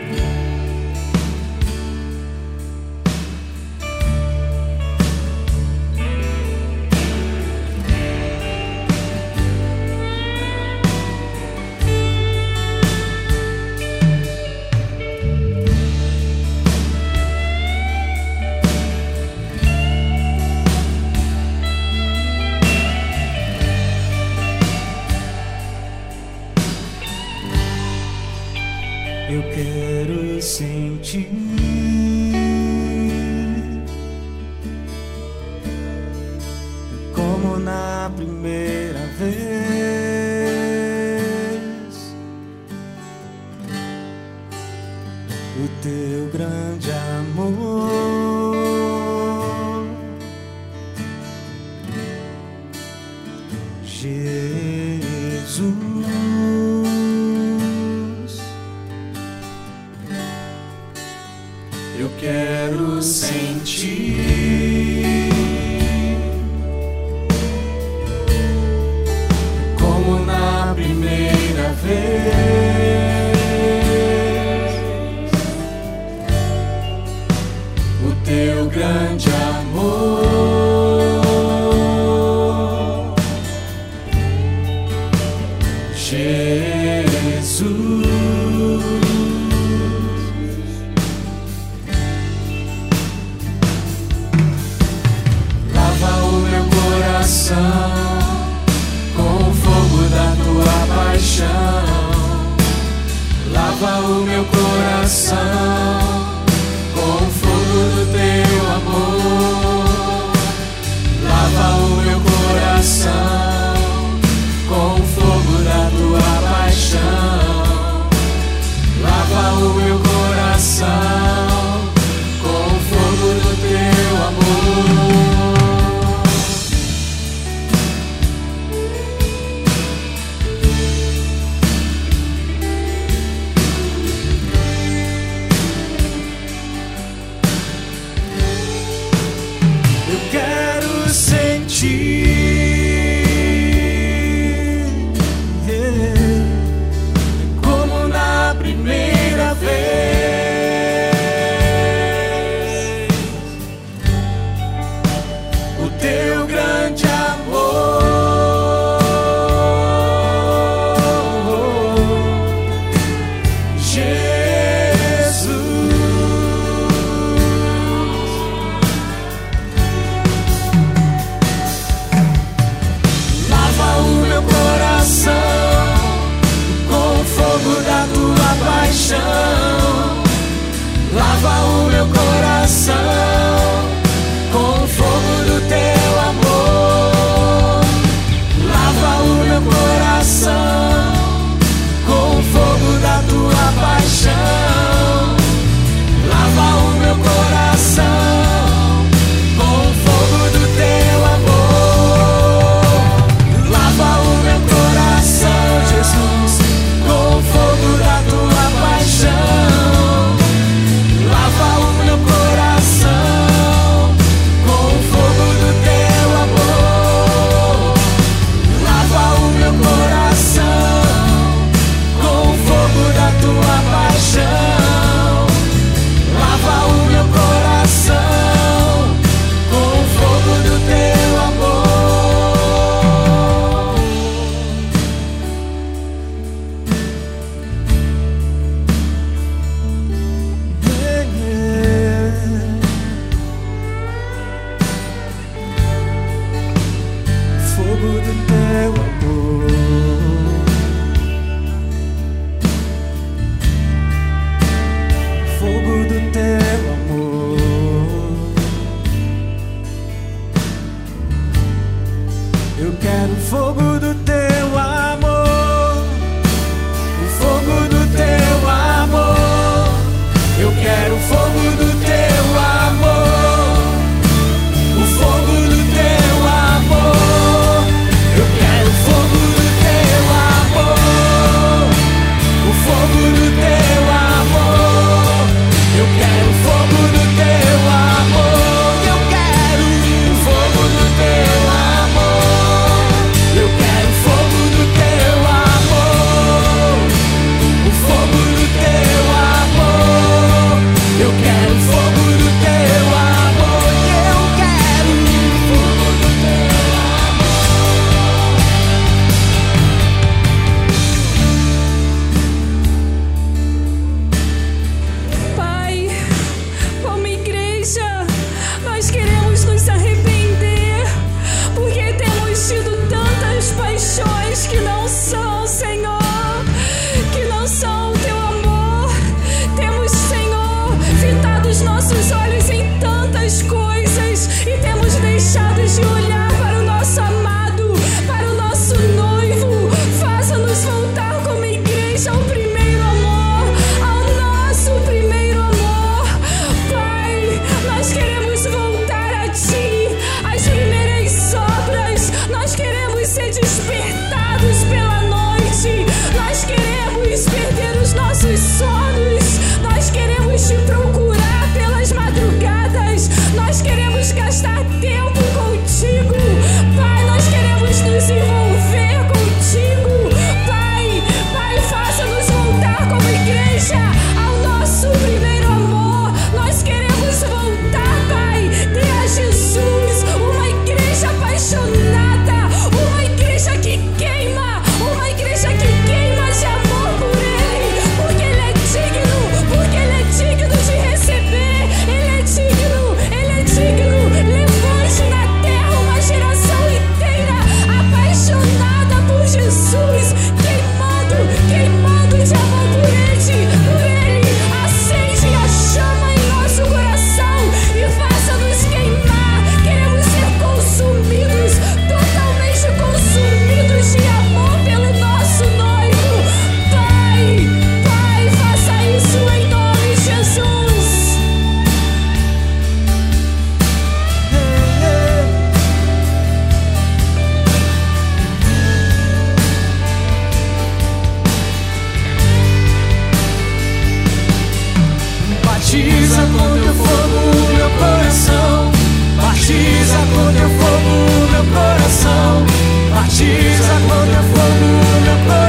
Amen. primeira vez o teu grande amor. Jesus, eu quero sentir. coração. Batiza com teu fogo meu coração. Batiza com teu fogo meu coração. Batiza com teu fogo meu coração.